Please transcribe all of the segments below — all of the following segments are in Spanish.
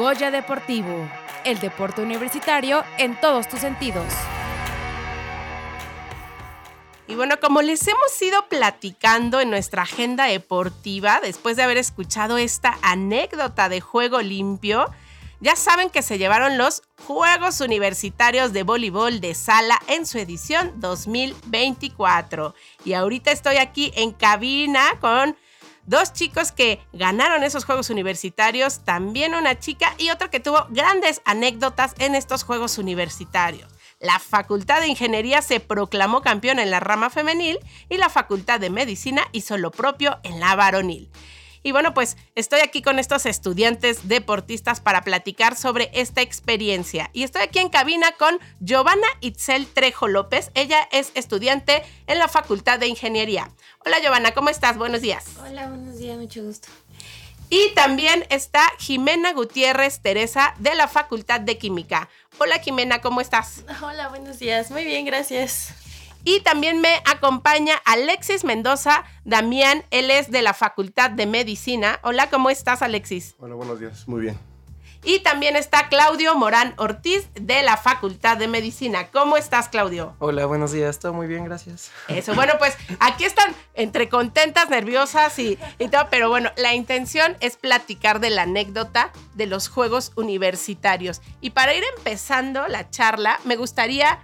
Goya Deportivo, el deporte universitario en todos tus sentidos. Y bueno, como les hemos ido platicando en nuestra agenda deportiva, después de haber escuchado esta anécdota de juego limpio, ya saben que se llevaron los Juegos Universitarios de Voleibol de Sala en su edición 2024. Y ahorita estoy aquí en cabina con dos chicos que ganaron esos Juegos Universitarios, también una chica y otro que tuvo grandes anécdotas en estos Juegos Universitarios. La Facultad de Ingeniería se proclamó campeón en la rama femenil y la Facultad de Medicina hizo lo propio en la varonil. Y bueno, pues estoy aquí con estos estudiantes deportistas para platicar sobre esta experiencia. Y estoy aquí en cabina con Giovanna Itzel Trejo López. Ella es estudiante en la Facultad de Ingeniería. Hola Giovanna, ¿cómo estás? Buenos días. Hola, buenos días, mucho gusto. Y también está Jimena Gutiérrez Teresa de la Facultad de Química. Hola Jimena, ¿cómo estás? Hola, buenos días. Muy bien, gracias. Y también me acompaña Alexis Mendoza Damián, él es de la Facultad de Medicina. Hola, ¿cómo estás Alexis? Hola, buenos días, muy bien. Y también está Claudio Morán Ortiz de la Facultad de Medicina. ¿Cómo estás, Claudio? Hola, buenos días. Todo muy bien, gracias. Eso, bueno, pues aquí están entre contentas, nerviosas y, y todo, pero bueno, la intención es platicar de la anécdota de los Juegos Universitarios. Y para ir empezando la charla, me gustaría,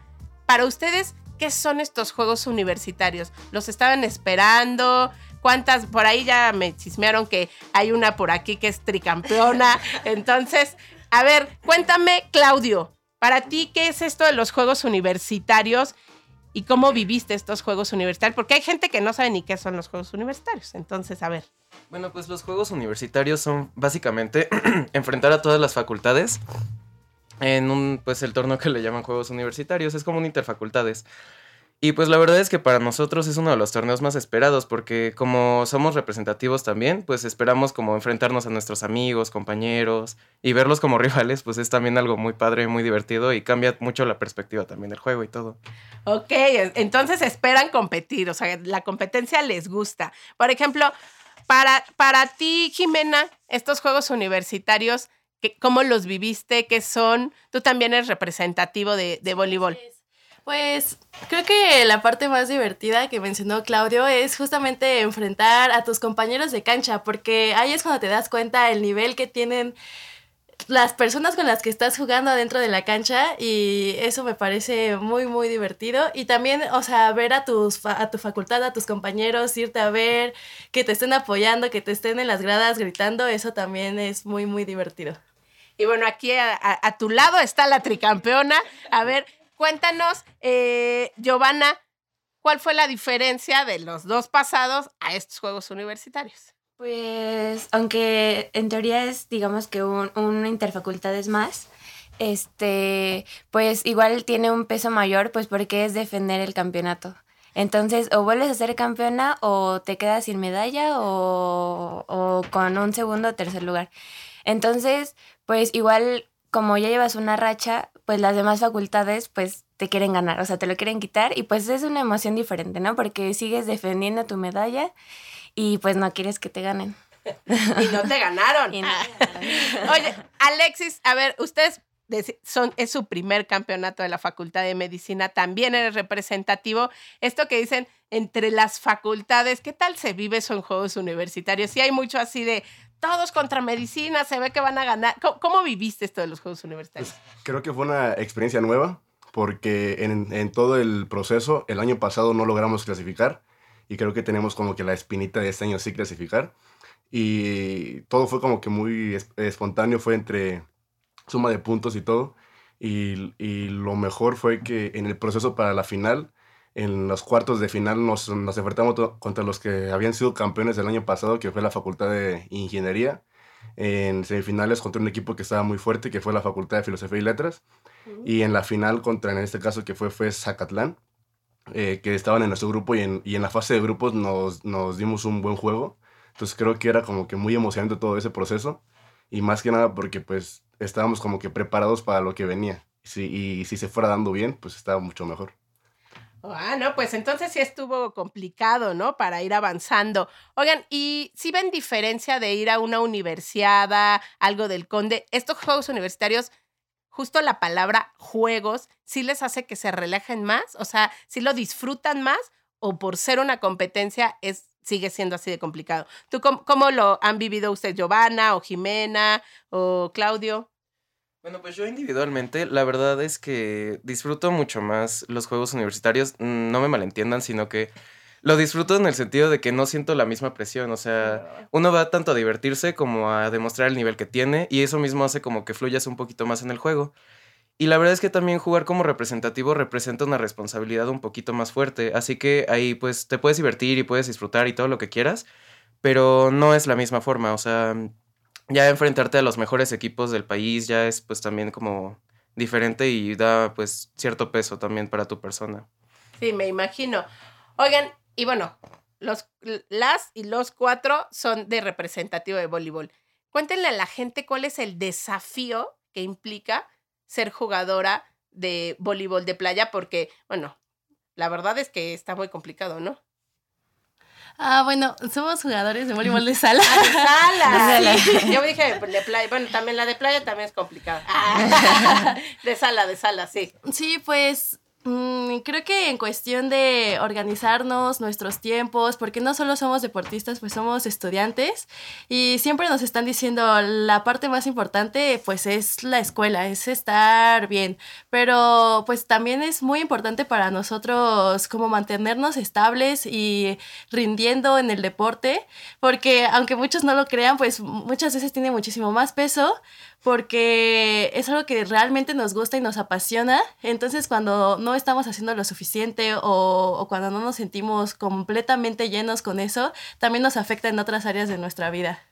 para ustedes, ¿qué son estos Juegos Universitarios? ¿Los estaban esperando? cuántas, por ahí ya me chismearon que hay una por aquí que es tricampeona. Entonces, a ver, cuéntame, Claudio, para ti, ¿qué es esto de los Juegos Universitarios? ¿Y cómo viviste estos Juegos Universitarios? Porque hay gente que no sabe ni qué son los Juegos Universitarios. Entonces, a ver. Bueno, pues los Juegos Universitarios son básicamente enfrentar a todas las facultades en un, pues el torneo que le llaman Juegos Universitarios. Es como un interfacultades. Y pues la verdad es que para nosotros es uno de los torneos más esperados porque como somos representativos también, pues esperamos como enfrentarnos a nuestros amigos, compañeros y verlos como rivales, pues es también algo muy padre, muy divertido y cambia mucho la perspectiva también del juego y todo. Ok, entonces esperan competir, o sea, la competencia les gusta. Por ejemplo, para, para ti, Jimena, estos juegos universitarios, ¿cómo los viviste? ¿Qué son? Tú también eres representativo de, de voleibol. Pues creo que la parte más divertida que mencionó Claudio es justamente enfrentar a tus compañeros de cancha, porque ahí es cuando te das cuenta el nivel que tienen las personas con las que estás jugando adentro de la cancha y eso me parece muy muy divertido y también, o sea, ver a tus a tu facultad, a tus compañeros, irte a ver, que te estén apoyando, que te estén en las gradas gritando, eso también es muy muy divertido. Y bueno, aquí a, tu lado está la tricampeona. A ver, Cuéntanos, eh, Giovanna, ¿cuál fue la diferencia de los dos pasados a estos Juegos Universitarios? Pues, aunque en teoría es, digamos que un, un interfacultades más, este, pues igual tiene un peso mayor, pues porque es defender el campeonato. Entonces, o vuelves a ser campeona o te quedas sin medalla o, o con un segundo o tercer lugar. Entonces, pues igual como ya llevas una racha, pues las demás facultades pues te quieren ganar, o sea, te lo quieren quitar y pues es una emoción diferente, ¿no? Porque sigues defendiendo tu medalla y pues no quieres que te ganen. y no te ganaron. Oye, Alexis, a ver, ustedes son, es su primer campeonato de la Facultad de Medicina, también eres representativo. Esto que dicen entre las facultades, ¿qué tal se vive eso en Juegos Universitarios? Si hay mucho así de, todos contra medicina, se ve que van a ganar. ¿Cómo, viviste esto de los Juegos Universitarios? Pues, creo que fue una experiencia nueva, porque en, en, todo el proceso, el año pasado no logramos clasificar, y creo que tenemos como que la espinita de este año sí clasificar. Y todo fue como que muy espontáneo, fue entre suma de puntos y todo. Y, y lo mejor fue que en el proceso para la final, en los cuartos de final nos, nos enfrentamos contra los que habían sido campeones el año pasado, que fue la Facultad de Ingeniería. En semifinales contra un equipo que estaba muy fuerte, que fue la Facultad de Filosofía y Letras. Y en la final contra, en este caso, que fue, fue Zacatlán, eh, que estaban en nuestro grupo y en, y en la fase de grupos nos, nos dimos un buen juego. Entonces creo que era como que muy emocionante todo ese proceso. Y más que nada porque pues estábamos como que preparados para lo que venía. y si se fuera dando bien, pues estaba mucho mejor. Ah, no, pues entonces sí estuvo complicado, ¿no? Para ir avanzando. Oigan, ¿y si ven diferencia de ir a una universidad, algo del conde? Estos juegos universitarios, justo la palabra juegos, ¿sí les hace que se relajen más? O sea, ¿sí lo disfrutan más? ¿O por ser una competencia es, sigue siendo así de complicado? ¿Tú cómo, cómo lo han vivido ustedes, Giovanna o Jimena o Claudio? Bueno, pues yo individualmente, la verdad es que disfruto mucho más los juegos universitarios. Mm, No me malentiendan, sino que lo disfruto en el sentido de que no siento la misma presión. O sea, uno va tanto a divertirse como a demostrar el nivel que tiene y eso mismo hace como que fluyas un poquito más en el juego. Y la verdad es que también jugar como representativo representa una responsabilidad un poquito más fuerte. Así que ahí pues te puedes divertir y puedes disfrutar y todo lo que quieras, pero no es la misma forma. O sea, ya enfrentarte a los mejores equipos del país ya es pues también como diferente y da pues cierto peso también para tu persona. Sí, me imagino. Oigan, y bueno, los, las y los cuatro son de representativo de voleibol. Cuéntenle a la gente cuál es el desafío que implica ser jugadora de voleibol de playa, porque, bueno, la verdad es que está muy complicado, ¿no? Ah, bueno, somos jugadores de voleibol de sala. Ah, de sala. De sí. sala. Yo dije de playa. Bueno, también la de playa también es complicada. Ah, de sala, de sala, sí. Sí, pues creo que en cuestión de organizarnos nuestros tiempos, porque no solo somos deportistas, pues somos estudiantes y siempre nos están diciendo la parte más importante pues es la escuela, es estar bien, pero pues también es muy importante para nosotros como mantenernos estables y rindiendo en el deporte, porque aunque muchos no lo crean, pues muchas veces tiene muchísimo más peso porque es algo que realmente nos gusta y nos apasiona. Entonces, cuando no estamos haciendo lo suficiente o, cuando no nos sentimos completamente llenos con eso, también nos afecta en otras áreas de nuestra vida.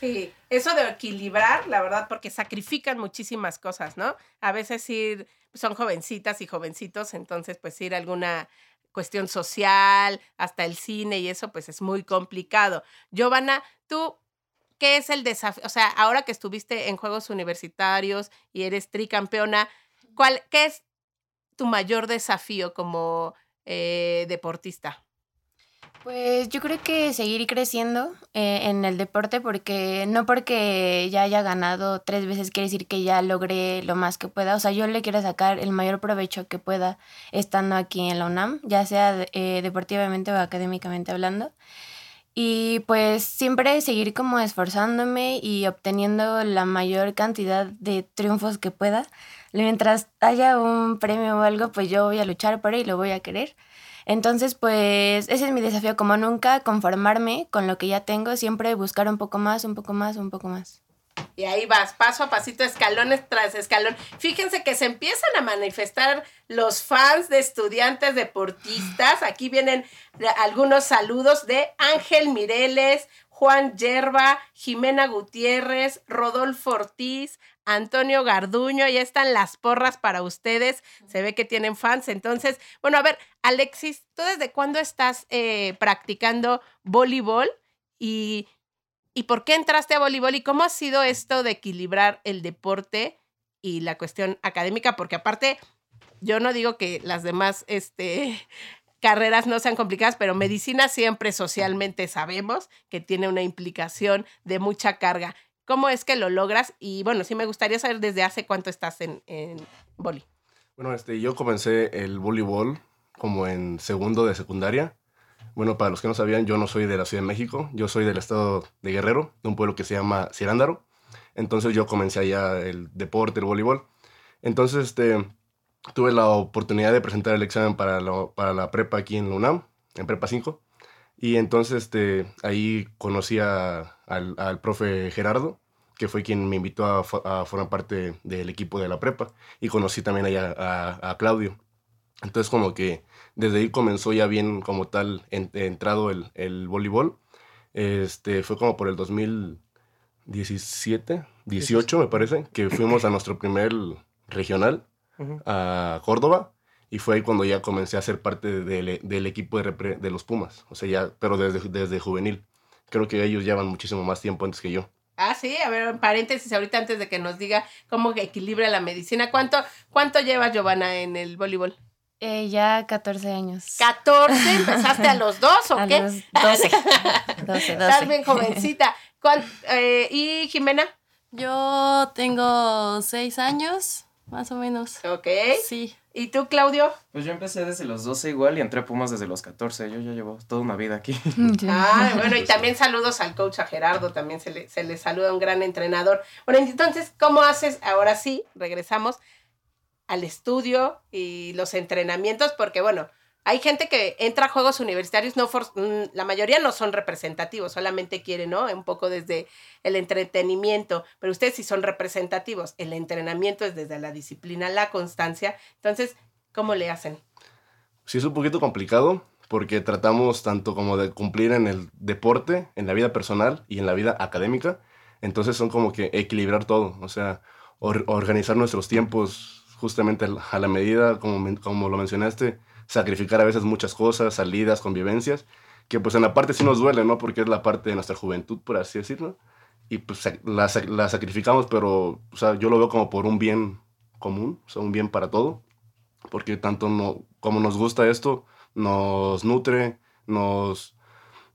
Sí, eso de equilibrar, la verdad, porque sacrifican muchísimas cosas, ¿no? A veces ir, son jovencitas y jovencitos, entonces pues ir a alguna cuestión social, hasta el cine y eso, pues es muy complicado. Giovanna, tú ¿qué es el desafío? O sea, ahora que estuviste en Juegos Universitarios y eres tricampeona, ¿cuál, ¿qué es tu mayor desafío como eh, deportista? Pues yo creo que seguir creciendo eh, en el deporte porque no porque ya haya ganado tres veces quiere decir que ya logré lo más que pueda. O sea, yo le quiero sacar el mayor provecho que pueda estando aquí en la UNAM, ya sea eh, deportivamente o académicamente hablando. Y pues siempre seguir como esforzándome y obteniendo la mayor cantidad de triunfos que pueda. Mientras haya un premio o algo, pues yo voy a luchar por él y lo voy a querer. Entonces, pues ese es mi desafío, como nunca conformarme con lo que ya tengo, siempre buscar un poco más, un poco más, un poco más. Y ahí vas, paso a pasito, escalones tras escalón. Fíjense que se empiezan a manifestar los fans de estudiantes deportistas. Aquí vienen algunos saludos de Ángel Mireles, Juan Yerba, Jimena Gutiérrez, Rodolfo Ortiz, Antonio Garduño, ya están las porras para ustedes. Se ve que tienen fans. Entonces, bueno, a ver, Alexis, ¿tú desde cuándo estás eh, practicando voleibol? Y, ¿Y por qué entraste a voleibol? ¿Y cómo ha sido esto de equilibrar el deporte y la cuestión académica? Porque aparte, yo no digo que las demás este, carreras no sean complicadas, pero medicina siempre socialmente sabemos que tiene una implicación de mucha carga. ¿Cómo es que lo logras? Y bueno, sí me gustaría saber desde hace cuánto estás en, en. Bueno, este, yo comencé el voleibol como en segundo de secundaria. Bueno, para los que no sabían, yo no soy de la Ciudad de México, yo soy del estado de Guerrero, de un pueblo que se llama Cirándaro. Entonces yo comencé allá el deporte, el voleibol. Entonces este, tuve la oportunidad de presentar el examen para la, para la prepa aquí en UNAM, en Prepa 5. Y entonces este, ahí conocí al, al, profe Gerardo, que fue quien me invitó a, a, formar parte del equipo de la prepa. Y conocí también allá a, a Claudio. Entonces como que desde ahí comenzó ya bien como tal en, entrado el, el, voleibol. Este, fue como por el 2017, 18 me parece, que fuimos a nuestro primer regional uh -huh. a Córdoba y fue ahí cuando ya comencé a ser parte de, del equipo de, de, los Pumas, o sea, ya, pero desde, desde juvenil. Creo que ellos llevan muchísimo más tiempo antes que yo. Ah, sí, a ver, en paréntesis, ahorita antes de que nos diga cómo equilibra la medicina, ¿cuánto, cuánto lleva Giovanna en el voleibol? Eh, ya 14 años. 14, empezaste a los dos o A qué? los 12. 12, Estás 12. bien jovencita. ¿Cuán- eh, ¿Y Jimena? Yo tengo seis años, más o menos. Ok. Sí. ¿Y tú, Claudio? Pues yo empecé desde los 12 igual y entré a Pumas desde los 14. Yo ya llevo toda una vida aquí. Ah, bueno, y también saludos al coach, a Gerardo, también se le, se le saluda un gran entrenador. Bueno, entonces, ¿cómo haces? Ahora sí, regresamos al estudio y los entrenamientos, porque bueno, hay gente que entra a juegos universitarios, no for- mm, la mayoría no son representativos, solamente quieren, ¿no? Un poco desde el entretenimiento, pero ustedes sí son representativos. El entrenamiento es desde la disciplina, la constancia. Entonces, ¿cómo le hacen? Sí es un poquito complicado porque tratamos tanto como de cumplir en el deporte, en la vida personal y en la vida académica. Entonces son como que equilibrar todo, o sea, or- organizar nuestros tiempos justamente a la medida, como, como lo mencionaste, sacrificar a veces muchas cosas, salidas, convivencias, que pues en la parte sí nos duele, ¿no? Porque es la parte de nuestra juventud, por así decirlo. Y pues la, la sacrificamos, pero o sea, yo lo veo como por un bien común, o sea, un bien para todo porque tanto no, como nos gusta esto, nos nutre, nos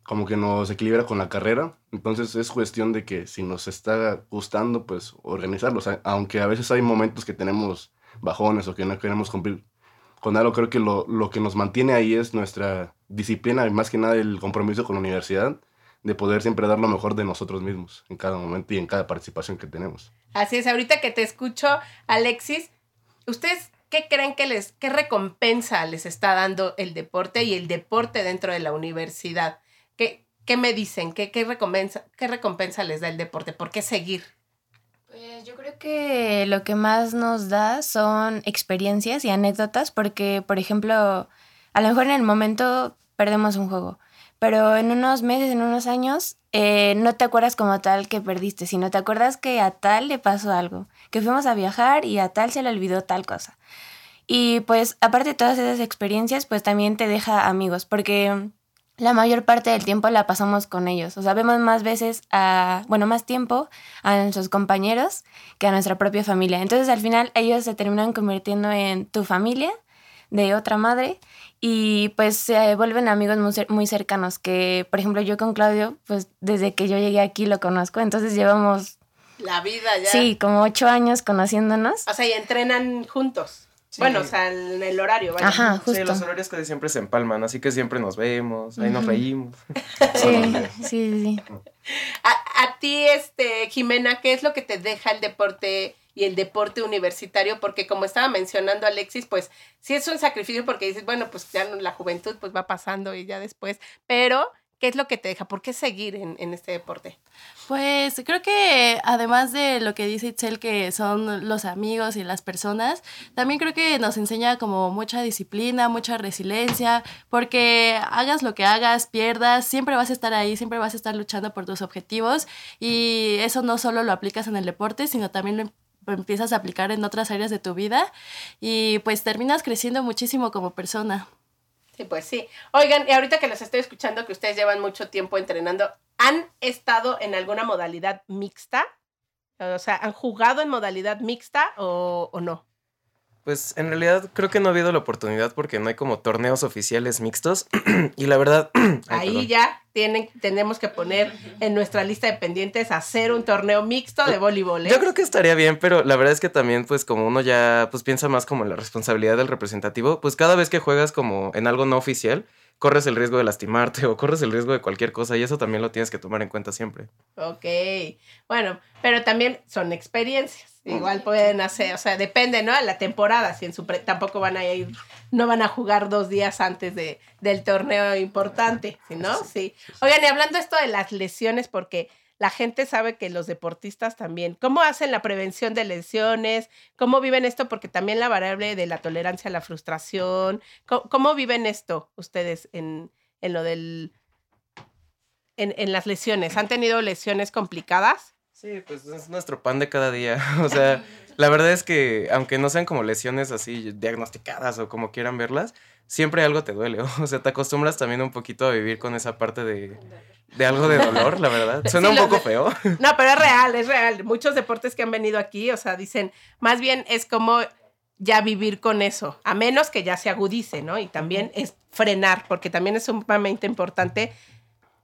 como que nos equilibra con la carrera. Entonces es cuestión de que si nos está gustando, pues organizarlo. O sea, aunque a veces hay momentos que tenemos bajones o que no queremos cumplir con algo, creo que lo, lo que nos mantiene ahí es nuestra disciplina y más que nada el compromiso con la universidad de poder siempre dar lo mejor de nosotros mismos en cada momento y en cada participación que tenemos. Así es, ahorita que te escucho, Alexis, ¿ustedes qué creen que les, qué recompensa les está dando el deporte y el deporte dentro de la universidad? ¿Qué, qué me dicen? ¿Qué, qué, recompensa, ¿Qué recompensa les da el deporte? ¿Por qué seguir? Pues yo creo que lo que más nos da son experiencias y anécdotas, porque, por ejemplo, a lo mejor en el momento perdemos un juego, pero en unos meses, en unos años, eh, no te acuerdas como tal que perdiste, sino te acuerdas que a tal le pasó algo, que fuimos a viajar y a tal se le olvidó tal cosa. Y pues aparte de todas esas experiencias, pues también te deja amigos, porque la mayor parte del tiempo la pasamos con ellos. O sea, vemos más veces a, bueno, más tiempo a nuestros compañeros que a nuestra propia familia. Entonces al final ellos se terminan convirtiendo en tu familia de otra madre y pues se vuelven amigos muy, cer- muy cercanos que, por ejemplo, yo con Claudio, pues desde que yo llegué aquí lo conozco, entonces llevamos, La vida ya. sí, como ocho años conociéndonos. O sea, y entrenan juntos. Sí. Bueno, o sea, en el horario, vaya. Ajá, Sí, justo. los horarios casi siempre se empalman, así que siempre nos vemos, ahí nos reímos. Sí, sí, sí, sí. A, a ti, este, Jimena, ¿qué es lo que te deja el deporte y el deporte universitario? Porque como estaba mencionando Alexis, pues sí es un sacrificio porque dices, bueno, pues ya la juventud pues va pasando y ya después, pero ¿qué es lo que te deja? ¿Por qué seguir en, en este deporte? Pues creo que además de lo que dice Itzel, que son los amigos y las personas, también creo que nos enseña como mucha disciplina, mucha resiliencia, porque hagas lo que hagas, pierdas, siempre vas a estar ahí, siempre vas a estar luchando por tus objetivos y eso no solo lo aplicas en el deporte, sino también lo em- empiezas a aplicar en otras áreas de tu vida y pues terminas creciendo muchísimo como persona. Sí, pues sí. Oigan, y ahorita que los estoy escuchando, que ustedes llevan mucho tiempo entrenando, ¿han estado en alguna modalidad mixta? O sea, ¿han jugado en modalidad mixta o, o no? Pues en realidad creo que no ha habido la oportunidad porque no hay como torneos oficiales mixtos y la verdad... ay, Ahí perdón. ya tienen, tenemos que poner en nuestra lista de pendientes hacer un torneo mixto de voleibol. ¿eh? Yo creo que estaría bien, pero la verdad es que también, pues, como uno ya pues piensa más como en la responsabilidad del representativo, pues cada vez que juegas como en algo no oficial, corres el riesgo de lastimarte o corres el riesgo de cualquier cosa y eso también lo tienes que tomar en cuenta siempre. Ok, bueno, pero también son experiencias. Igual pueden hacer, o sea, depende, ¿no? A la temporada, si en su pre- tampoco van a ir, no van a jugar dos días antes de, del torneo importante, ¿sí, no? Sí. Oigan, y hablando esto de las lesiones, porque la gente sabe que los deportistas también, ¿cómo hacen la prevención de lesiones? ¿Cómo viven esto? Porque también la variable de la tolerancia a la frustración, ¿cómo, cómo viven esto ustedes en, en lo del, en, en las lesiones? ¿Han tenido lesiones complicadas? Sí, pues es nuestro pan de cada día. O sea, la verdad es que aunque no sean como lesiones así diagnosticadas o como quieran verlas, siempre algo te duele. O sea, te acostumbras también un poquito a vivir con esa parte de, de algo de dolor, la verdad. Suena Sí, un poco feo. No, pero es real, es real. Muchos deportes que han venido aquí, o sea, dicen, más bien es como ya vivir con eso, a menos que ya se agudice, ¿no? Y también es frenar, porque también es sumamente importante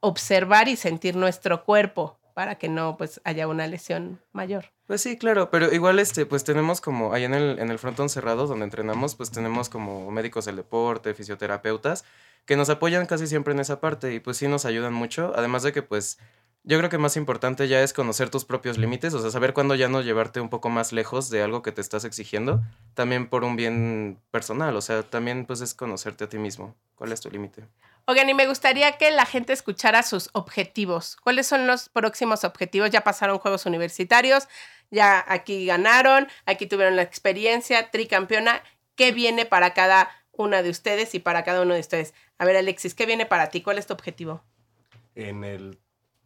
observar y sentir nuestro cuerpo para que no pues haya una lesión mayor. Pues sí, claro, pero igual este, pues tenemos como ahí en el, en el frontón cerrado donde entrenamos, pues tenemos como médicos del deporte, fisioterapeutas, que nos apoyan casi siempre en esa parte y pues sí nos ayudan mucho, además de que pues yo creo que más importante ya es conocer tus propios límites, o sea, saber cuándo ya no llevarte un poco más lejos de algo que te estás exigiendo, también por un bien personal, o sea, también pues es conocerte a ti mismo, cuál es tu límite. Oigan, y me gustaría que la gente escuchara sus objetivos. ¿Cuáles son los próximos objetivos? Ya pasaron Juegos Universitarios, ya aquí ganaron, aquí tuvieron la experiencia, tricampeona. ¿Qué viene para cada una de ustedes y para cada uno de ustedes? A ver, Alexis, ¿qué viene para ti? ¿Cuál es tu objetivo? En el,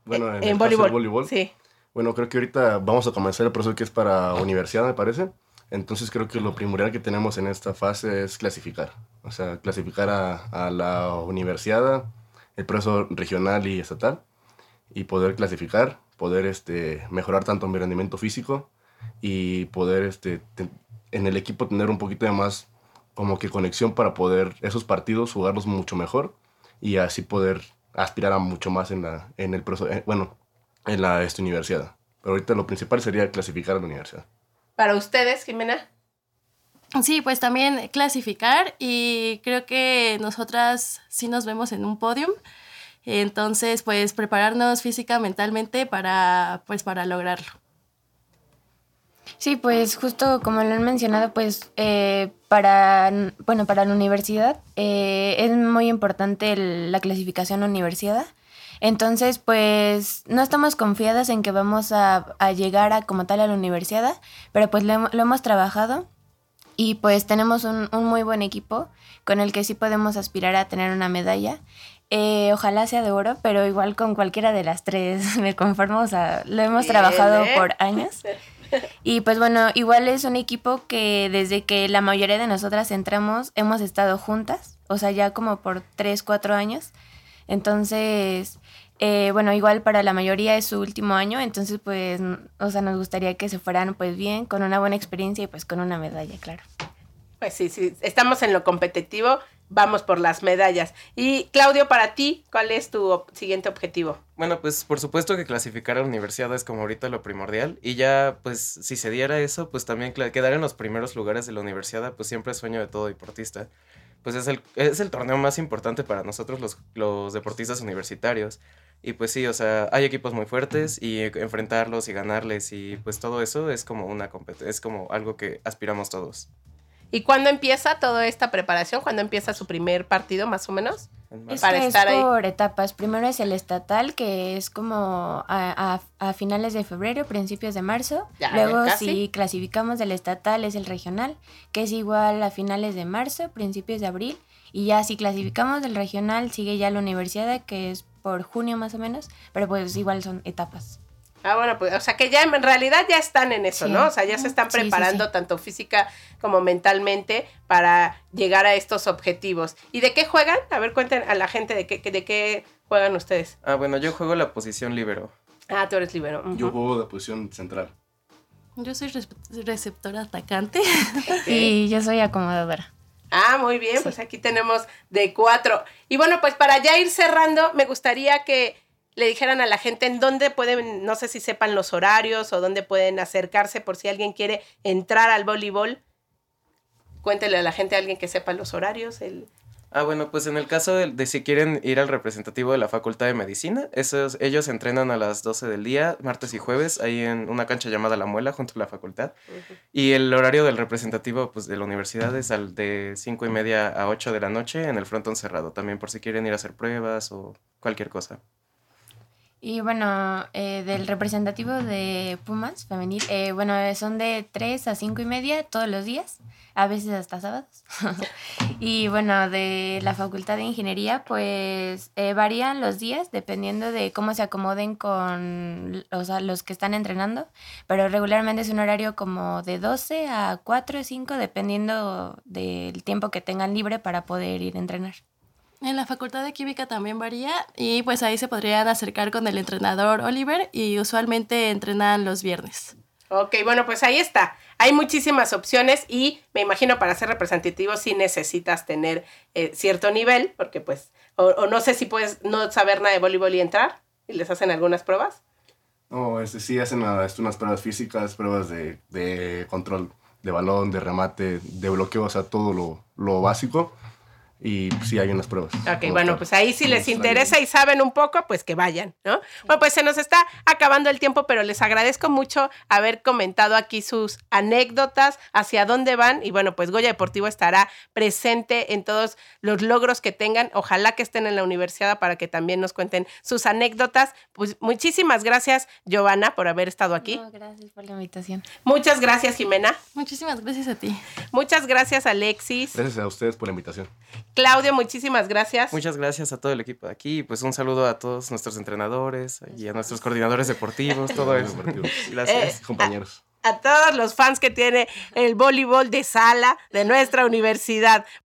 bueno, en, en el voleibol. voleibol. Sí. Bueno, creo que ahorita vamos a comenzar el proceso que es para universidad, me parece. Entonces creo que lo primordial que tenemos en esta fase es clasificar. O sea, clasificar a, a la universidad, el proceso regional y estatal, y poder clasificar, poder este, mejorar tanto mi rendimiento físico y poder este, te- en el equipo tener un poquito de más como que conexión para poder esos partidos jugarlos mucho mejor y así poder aspirar a mucho más en, la, en el proceso, eh, bueno, en la esta universidad. Pero ahorita lo principal sería clasificar a la universidad. Para ustedes, Jimena. Sí, pues también clasificar y creo que nosotras sí nos vemos en un podium. Entonces, pues prepararnos física, mentalmente para, pues, para lograrlo. Sí, pues justo como lo han mencionado, pues eh, para, bueno, para la universidad eh, es muy importante el- la clasificación universidad. Entonces, pues no estamos confiadas en que vamos a, a llegar a como tal a la universidad, pero pues lo, lo hemos trabajado y pues tenemos un, un muy buen equipo con el que sí podemos aspirar a tener una medalla. Eh, ojalá sea de oro, pero igual con cualquiera de las tres me conformo, o sea, lo hemos Bien, trabajado ¿eh? por años. Y pues bueno, igual es un equipo que desde que la mayoría de nosotras entramos hemos estado juntas, o sea, ya como por 3, 4 años. Entonces, eh, bueno, igual para la mayoría es su último año, entonces pues, o sea, nos gustaría que se fueran pues bien, con una buena experiencia y pues con una medalla, claro. Pues sí, sí, estamos en lo competitivo, vamos por las medallas. Y Claudio, para ti, ¿cuál es tu ob- siguiente objetivo? Bueno, pues por supuesto que clasificar a la universidad es como ahorita lo primordial y ya pues si se diera eso, pues también quedar en los primeros lugares de la universidad, pues siempre es sueño de todo deportista. Pues es el, es el torneo más importante para nosotros los, los deportistas universitarios. Y pues sí, o sea, hay equipos muy fuertes y enfrentarlos y ganarles y pues todo eso es como una es como algo que aspiramos todos. ¿Y cuándo empieza toda esta preparación? ¿Cuándo empieza su primer partido, más o menos? Es Para que estar es ahí. por etapas. Primero es el estatal, que es como a, a- a finales de febrero, principios de marzo. Ya, Luego, casi. si clasificamos del estatal, es el regional, que es igual a finales de marzo, principios de abril. Y ya si clasificamos del regional, sigue ya la universidad, que es por junio más o menos. Pero pues igual son etapas. Ah, bueno, pues, o sea que ya en realidad ya están en eso, Sí. ¿no? O sea, ya se están Sí, sí, preparando sí. tanto física como mentalmente para llegar a estos objetivos. ¿Y de qué juegan? A ver, cuenten a la gente de qué, de qué juegan ustedes. Ah, bueno, yo juego la posición libero. Ah, tú eres libero. Yo juego de posición central. Yo soy receptora atacante. Y yo soy acomodadora. Ah, muy bien, pues aquí tenemos de cuatro. Y bueno, pues para ya ir cerrando, me gustaría que le dijeran a la gente en dónde pueden, no sé si sepan los horarios o dónde pueden acercarse por si alguien quiere entrar al voleibol. Cuéntele a la gente, a alguien que sepa los horarios. El... Ah, bueno, pues en el caso de, de si quieren ir al representativo de la Facultad de Medicina, esos, ellos entrenan a las 12 del día, martes y jueves, ahí en una cancha llamada La Muela, junto a la facultad. Y el horario del representativo pues, de la universidad es al de 5 y media a 8 de la noche en el frontón cerrado, también por si quieren ir a hacer pruebas o cualquier cosa. Y bueno, eh, del representativo de Pumas femenil, eh, bueno, eh, son de 3 a 5 y media todos los días, a veces hasta sábados. y bueno, de la Facultad de Ingeniería, pues eh, varían los días dependiendo de cómo se acomoden con o sea, los que están entrenando, pero regularmente es un horario como de 12 a 4 o 5, dependiendo del tiempo que tengan libre para poder ir a entrenar. En la Facultad de Química también varía y pues ahí se podrían acercar con el entrenador Oliver y usualmente entrenan los viernes. Ok, bueno, pues ahí está. Hay muchísimas opciones y me imagino para ser representativo sí necesitas tener eh, cierto nivel, porque pues, o, o no sé si puedes no saber nada de voleibol y entrar y les hacen algunas pruebas. No, este, sí hacen este, unas pruebas físicas, pruebas de, de control de balón, de remate, de bloqueo, o sea, todo lo, lo básico. Y sí hay unas pruebas. Ok, bueno, tal. pues ahí si les interesa y saben un poco, pues que vayan, ¿no? Bueno, pues se nos está acabando el tiempo, pero les agradezco mucho haber comentado aquí sus anécdotas, hacia dónde van. Y bueno, pues Goya Deportivo estará presente en todos los logros que tengan. Ojalá que estén en la universidad para que también nos cuenten sus anécdotas. Pues muchísimas gracias, Giovanna, por haber estado aquí. No, gracias por la invitación. Muchas gracias, Jimena. Muchísimas gracias a ti. Muchas gracias, Alexis. Gracias a ustedes por la invitación. Claudio, muchísimas gracias. Muchas gracias a todo el equipo de aquí. Pues un saludo a todos nuestros entrenadores y a nuestros coordinadores deportivos, todo eso. Gracias. Eh, Compañeros. a todos los fans que tiene el voleibol de sala de nuestra universidad.